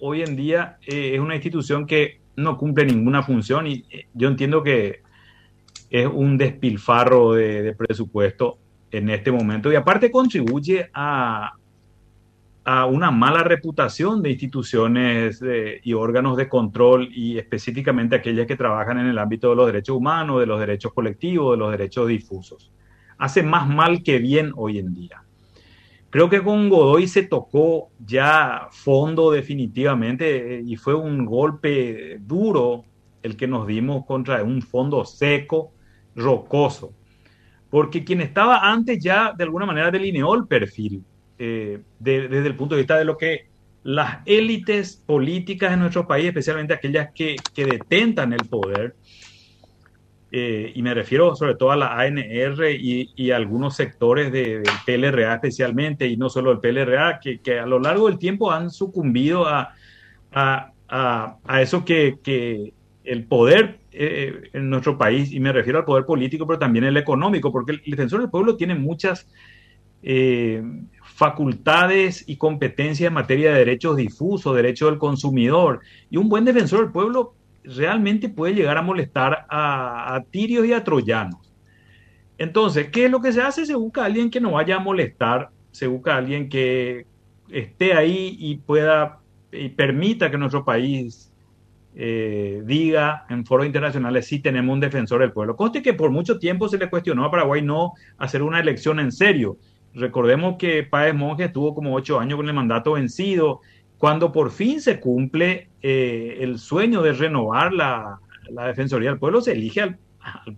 hoy en día eh, es una institución que no cumple ninguna función y eh, yo entiendo que es un despilfarro de, presupuesto en este momento y aparte contribuye a, a una mala reputación de instituciones y órganos de control y específicamente aquellas que trabajan en el ámbito de los derechos humanos, de los derechos colectivos, de los derechos difusos. Hace más mal que bien hoy en día. Creo que con Godoy se tocó ya fondo definitivamente eh, y fue un golpe duro el que nos dimos contra un fondo seco, rocoso. Porque quien estaba antes ya de alguna manera delineó el perfil eh, desde el punto de vista de lo que las élites políticas en nuestro país, especialmente aquellas que, que detentan el poder, eh, y me refiero sobre todo a la ANR y, algunos sectores del PLRA especialmente, y no solo el PLRA, que, que a lo largo del tiempo han sucumbido a, a, a, eso que, que, el poder eh, en nuestro país, y me refiero al poder político, pero también el económico, porque el defensor del pueblo tiene muchas eh, facultades y competencias en materia de derechos difusos, derechos del consumidor, y un buen defensor del pueblo realmente puede llegar a molestar a, tirios y a troyanos. Entonces, ¿qué es lo que se hace? Se busca a alguien que no vaya a molestar, se busca a alguien que esté ahí y pueda y permita que nuestro país eh, diga en foros internacionales si tenemos un defensor del pueblo. Conste que por mucho tiempo se le cuestionó a Paraguay no hacer una elección en serio. Recordemos que Páez Monge estuvo como ocho años con el mandato vencido cuando por fin se cumple eh, el sueño de renovar la, Defensoría del Pueblo, se elige al,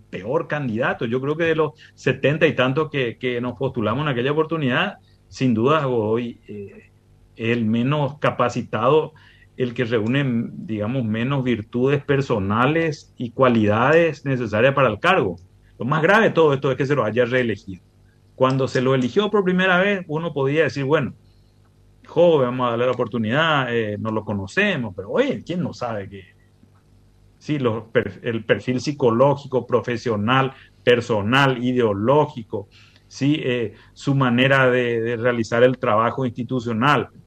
peor candidato. Yo creo que de los setenta y tantos que, nos postulamos en aquella oportunidad, sin duda hoy eh, el menos capacitado, el que reúne, digamos, menos virtudes personales y cualidades necesarias para el cargo. Lo más grave de todo esto es que se lo haya reelegido. Cuando se lo eligió por primera vez, uno podía decir, bueno, joven, vamos a darle la oportunidad, eh, no lo conocemos, pero oye, ¿quién no sabe que sí, el perfil psicológico, profesional, personal, ideológico, sí, eh, su manera de, realizar el trabajo institucional,